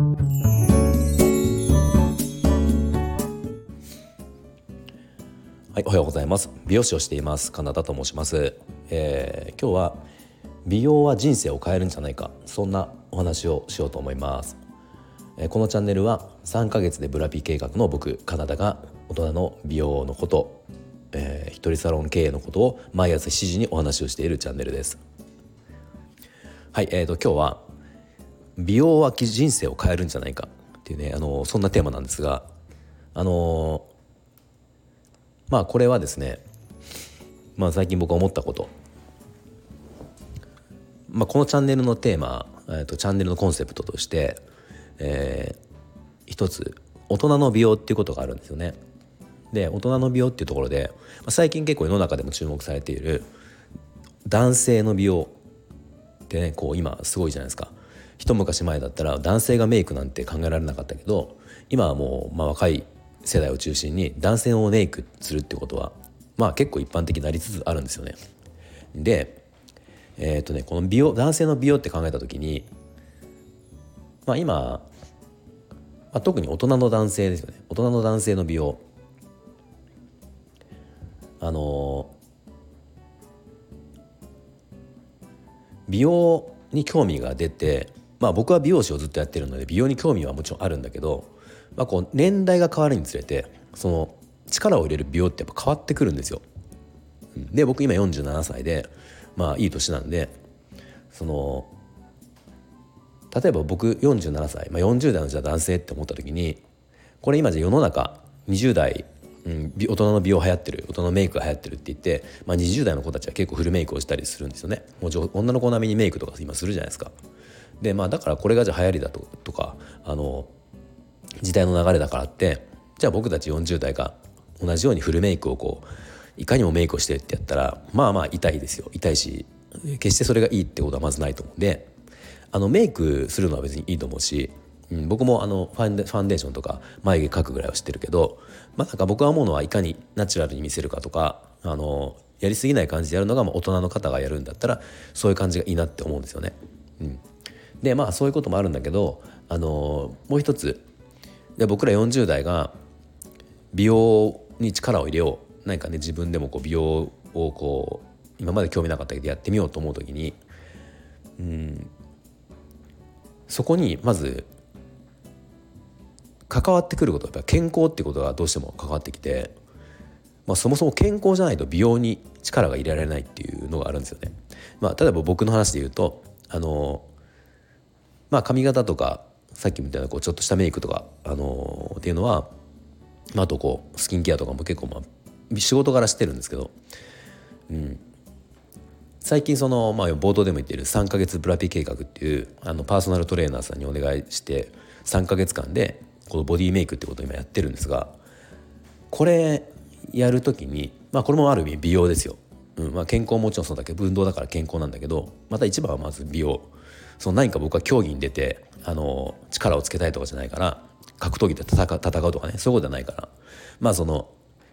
はい、おはようございます。美容師をしています。カナダと申します。えー、今日は美容は人生を変えるんじゃないか、そんなお話をしようと思います。えー、このチャンネルは3ヶ月でブラピ計画の僕カナダが大人の美容のこと、えー、一人サロン経営のことを毎朝7時にお話をしているチャンネルです。はい、えーと今日は美容は人生を変えるんじゃないかっていうね、あのそんなテーマなんですが、あのまあこれはですね、まあ最近僕思ったこと、まあこのチャンネルのテーマ、えーとチャンネルのコンセプトとして、えー、一つ大人の美容っていうことがあるんですよね。で大人の美容っていうところで、まあ、最近結構世の中でも注目されている男性の美容ってねこう今すごいじゃないですか。一昔前だったら男性がメイクなんて考えられなかったけど今はもう、まあ、若い世代を中心に男性をメイクするってことはまあ結構一般的になりつつあるんですよね。でえー、っとねこの美容男性の美容って考えた時にまあ今、まあ、特に大人の男性ですよね大人の男性の美容あの美容に興味が出てまあ僕は美容師をずっとやってるので美容に興味はもちろんあるんだけど、まあ、こう年代が変わるにつれてその力を入れる美容ってやっぱ変わってくるんですよ。で僕今47歳でまあいい年なんでその例えば僕47歳、まあ、40代のじゃ男性って思った時にこれ今じゃ世の中20代、うん、大人の美容流行ってる大人のメイクが流行ってるって言って、まあ、20代の子たちは結構フルメイクをしたりするんですよね。もう女の子並みにメイクとか今するじゃないですか。でまあだからこれがじゃあ流行りだととかあの時代の流れだからってじゃあ僕たち40代が同じようにフルメイクをこういかにもメイクをしてってやったらまあまあ痛いですよ痛いし決してそれがいいってことはまずないと思うんであのメイクするのは別にいいと思うし、うん、僕もあのファンデーションとか眉毛描くぐらいは知ってるけど、まあ、なんか僕は思うのはいかにナチュラルに見せるかとかあのやりすぎない感じでやるのがまあ大人の方がやるんだったらそういう感じがいいなって思うんですよね。うん、でまあそういうこともあるんだけどあのもう一つ。で僕ら40代が美容に力を入れよう。何かね自分でもこう美容をこう今まで興味なかったけどやってみようと思う時にうんそこにまず関わってくること。やっぱ健康ってことがどうしても関わってきて、まあ、そもそも健康じゃないと美容に力が入れられないっていうのがあるんですよね。まあ、例えば僕の話で言うとあのまあ髪型とかさっきみたいなこうちょっとしたメイクとか、あのー、っていうのは、まあ、あとこうスキンケアとかも結構まあ仕事柄してるんですけど、うん、最近その、まあ、冒頭でも言ってる3ヶ月ブラピ計画っていうあのパーソナルトレーナーさんにお願いして3ヶ月間でこのボディメイクってことを今やってるんですがこれやる時に、まあ、これもある意味美容ですよ。うん。まあ、健康ももちろんそうだけど運動だから健康なんだけどまた一番はまず美容。その何か僕は競技に出てあの力をつけたいとかじゃないから格闘技で戦う戦うとかねそういうことじゃないから。まあその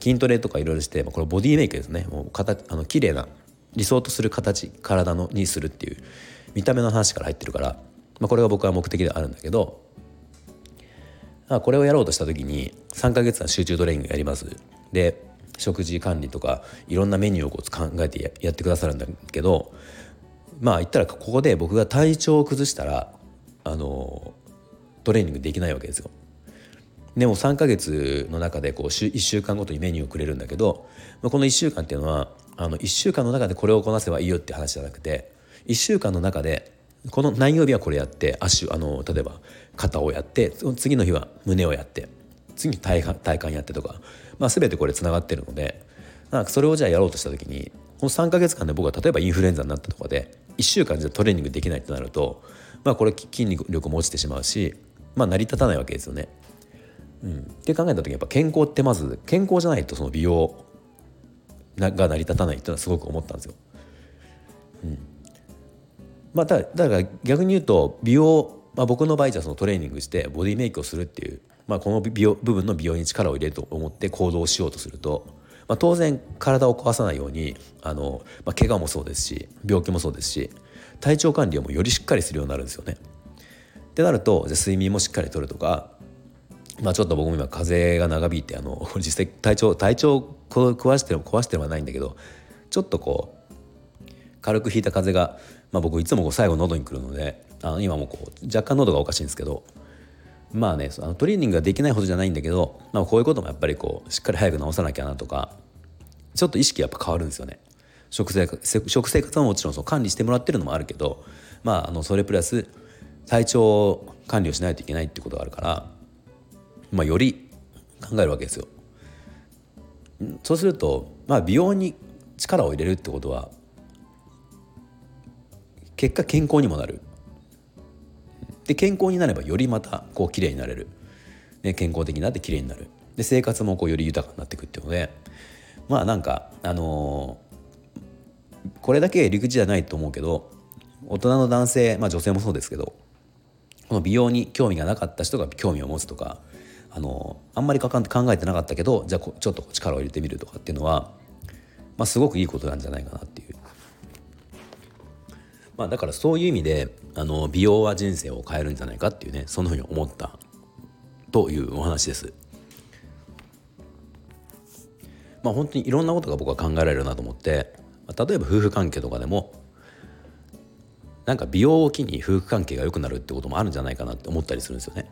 筋トレとかいろいろしてこれボディメイクですね。もう形あの綺麗な理想とする形体のにするっていう見た目の話から入ってるから、まあ、これが僕は目的ではあるんだけど、あ、これをやろうとした時に3ヶ月間集中トレーニングやります。で食事管理とかいろんなメニューをこう考えてやってくださるんだけどまあ言ったらここで僕が体調を崩したらあのトレーニングできないわけですよ。でも3ヶ月の中でこう1週間ごとにメニューをくれるんだけどこの1週間っていうのはあの1週間の中でこれをこなせばいいよって話じゃなくて1週間の中でこの何曜日はこれやって足あの例えば肩をやって次の日は胸をやって次に体体幹やってとか、まあ、全てこれつながってるのでなんかそれをじゃあやろうとした時にこの3ヶ月間で僕は例えばインフルエンザになったとかで1週間じゃトレーニングできないとなると、まあ、これ筋肉力も落ちてしまうし、まあ、成り立たないわけですよね。うん、って考えた時やっぱ健康ってまず健康じゃないとその美容が成り立たないっていうのはすごく思ったんですよ。うんまあ、だだから逆に言うと美容、まあ、僕の場合じゃそのトレーニングしてボディメイクをするっていう、まあ、この美容部分の美容に力を入れると思って行動しようとすると、まあ、当然体を壊さないようにあの、まあ、怪我もそうですし病気もそうですし体調管理をもよりしっかりするようになるんですよね。ってなるとじゃ睡眠もしっかりとるとかまあちょっと僕も今風邪が長引いてあの 実際体調体調壊してる壊してはないんだけどちょっとこう軽く引いた風が、まあ、僕いつもこう最後喉にくるのであの今もこう若干喉がおかしいんですけどまあねあのトレーニングができないほどじゃないんだけど、まあ、こういうこともやっぱりこうしっかり早く治さなきゃなとかちょっと意識やっぱ変わるんですよね。食生活食生活はもちろんそう管理してもらってるのもあるけど、まあ、あのそれプラス体調管理をしないといけないってことがあるから、まあ、より考えるわけですよ。そうすると、まあ、美容に力を入れるってことは結果健康にもなるで健康になればよりまたこう綺麗になれる、ね、健康的になって綺麗になるで生活もこうより豊かになっていくっていうのでまあなんかあのー、これだけ理屈じゃないと思うけど大人の男性、まあ、女性もそうですけどこの美容に興味がなかった人が興味を持つとかあのー、あんまり考えてなかったけどじゃあちょっと力を入れてみるとかっていうのは、まあ、すごくいいことなんじゃないかなっていう。まあ、だからそういう意味であの美容は人生を変えるんじゃないかっていうねそんなふうに思ったというお話です。まあ本当にいろんなことが僕は考えられるなと思って例えば夫婦関係とかでもなんか美容を機に夫婦関係が良くなるってこともあるんじゃないかなって思ったりするんですよね。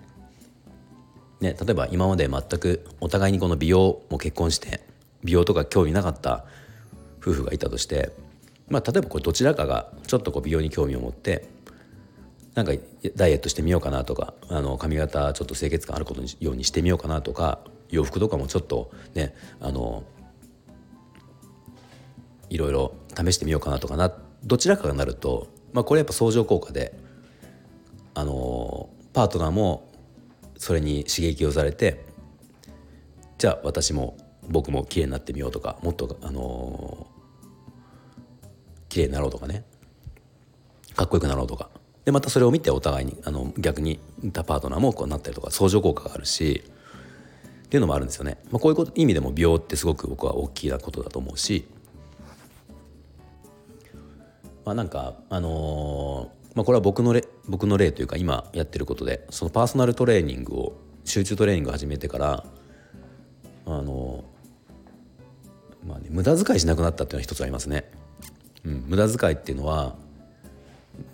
ね例えば今まで全くお互いにこの美容も結婚して美容とか興味なかった夫婦がいたとしてまあ例えばこれどちらかがちょっとこう美容に興味を持ってなんかダイエットしてみようかなとかあの髪型ちょっと清潔感あることにようにしてみようかなとか洋服とかもちょっとねあのいろいろ試してみようかなとかなどちらかがなると、まあ、これやっぱ相乗効果であのパートナーもそれに刺激をされてじゃあ私も僕も綺麗になってみようとかもっとあの綺麗になろうとかね。かっこよくなろうとか。でまたそれを見てお互いにあの逆にたパートナーもこうなったりとか相乗効果があるしっていうのもあるんですよね、まあ、こういうこと意味でも美容ってすごく僕は大きなことだと思うし。まあなんかあのー、まあ、これは僕の例僕の例というか今やってることでそのパーソナルトレーニングを集中トレーニングを始めてからあの、まあね無駄遣いしなくなったっていうのは一つありますね。うん、無駄遣いっていうのは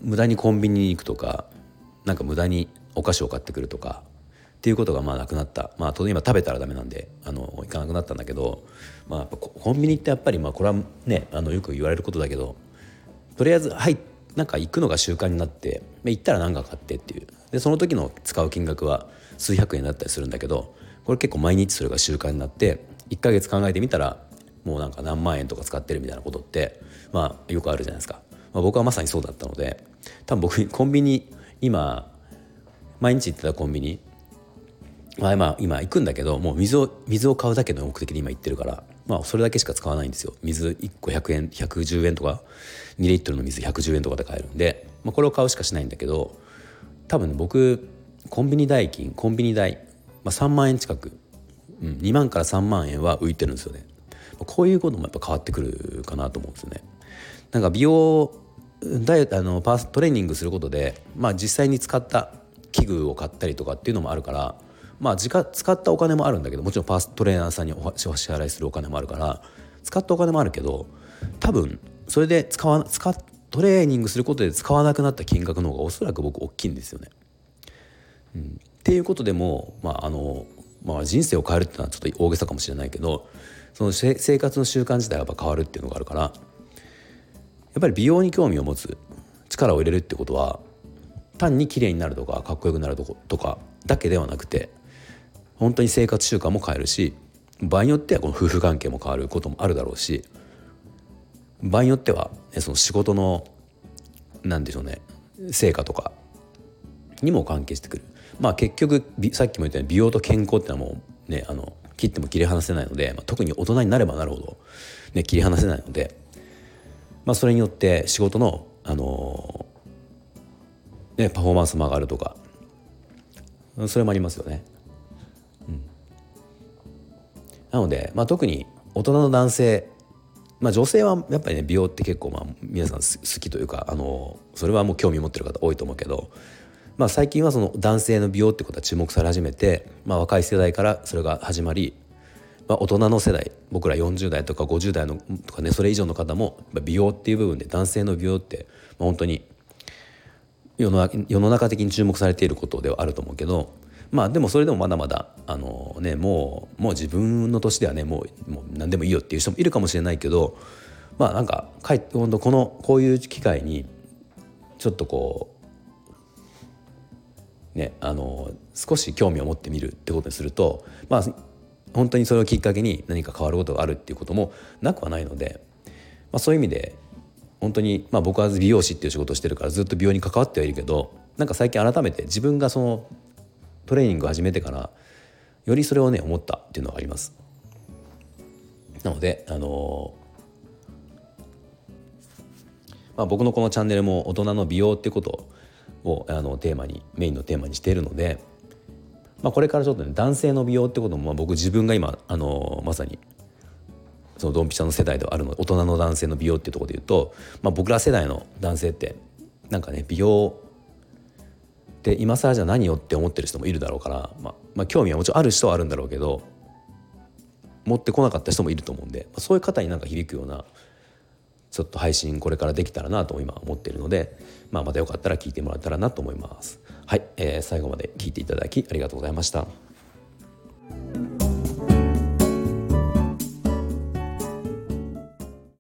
無駄にコンビニに行くとかなんか無駄にお菓子を買ってくるとかっていうことがまあなくなった。まあ当然今食べたらダメなんであの行かなくなったんだけど、まあ、コンビニってやっぱりまあこれはねあのよく言われることだけどとりあえずはいなんか行くのが習慣になって行ったら何か買ってっていう。でその時の使う金額は数百円だったりするんだけどこれ結構毎日それが習慣になって1ヶ月考えてみたらもうなんか何万円とか使ってるみたいなことってまあよくあるじゃないですか、まあ、僕はまさにそうだったので多分僕コンビニ今毎日行ってたコンビニまあ今今行くんだけどもう水を水を買うだけの目的で今行ってるからまあそれだけしか使わないんですよ。水1個100円110円とか2リットルの水110円とかで買えるんで、まあ、これを買うしかしないんだけど多分、僕コンビニ代金コンビニ代、まあ、3万円近く、うん、2万から3万円は浮いてるんですよね。こういうこともやっぱ変わってくるかなと思うんですよね。なんか美容ダイエットあのパーストレーニングすることで、まあ、実際に使った器具を買ったりとかっていうのもあるからまあ使ったお金もあるんだけどもちろんパーストレーナーさんにお支払いするお金もあるから使ったお金もあるけど多分それで使わ使トレーニングすることで使わなくなった金額の方がおそらく僕大きいんですよね。うん、っていうことでも、まああのまあ、人生を変えるっていうのはちょっと大げさかもしれないけどその生活の習慣自体がやっぱ変わるっていうのがあるからやっぱり美容に興味を持つ力を入れるってことは単に綺麗になるとかかっこよくなるとかだけではなくて本当に生活習慣も変えるし場合によってはこの夫婦関係も変わることもあるだろうし場合によっては、ね、その仕事の何でしょうね成果とかにも関係してくるまあ結局さっきも言ったように美容と健康ってのはもうねあの切っても切り離せないので、まあ、特に大人になればなるほど、ね、切り離せないので、まあ、それによって仕事の、あのー、ね、パフォーマンスも上がるとかそれもありますよね。うん、なので、まあ、特に大人の男性まあ、女性はやっぱりね美容って結構まあ皆さん好きというかあのそれはもう興味持ってる方多いと思うけどまあ、最近はその男性の美容ってことは注目され始めて、まあ、若い世代からそれが始まり、まあ、大人の世代僕ら40代とか50代のとかねそれ以上の方も美容っていう部分で男性の美容って、まあ、本当に世の世の中的に注目されていることではあると思うけどまあでもそれでもまだまだあの、ね、もうもう自分の年ではねもうもう何でもいいよっていう人もいるかもしれないけどまあなんかかえ本当このこういう機会にちょっとこうねあの少し興味を持ってみるってことにするとまあ本当にそれをきっかけに何か変わることがあるっていうこともなくはないので、まあ、そういう意味で本当に、まあ、僕は美容師っていう仕事をしてるからずっと美容に関わってはいるけどなんか最近改めて自分がそのトレーニングを始めてからよりそれをね思ったっていうのはあります。なのであのまあ、僕のこのチャンネルも大人の美容ってことををあのテーマにメインのテーマにしているので、まあ、これからちょっとね男性の美容ってことも、まあ、僕自分が今あのまさにそのドンピシャの世代ではあるので大人の男性の美容っていうところで言うと、まあ、僕ら世代の男性ってなんかね美容って今更じゃ何よって思ってる人もいるだろうから、まあ、まあ興味はもちろんある人はあるんだろうけど持ってこなかった人もいると思うんで、そういう方になんか響くようなちょっと配信これからできたらなと今思っているので、まあ、またよかったら聞いてもらえたらなと思います。はい、えー、最後まで聞いていただきありがとうございました。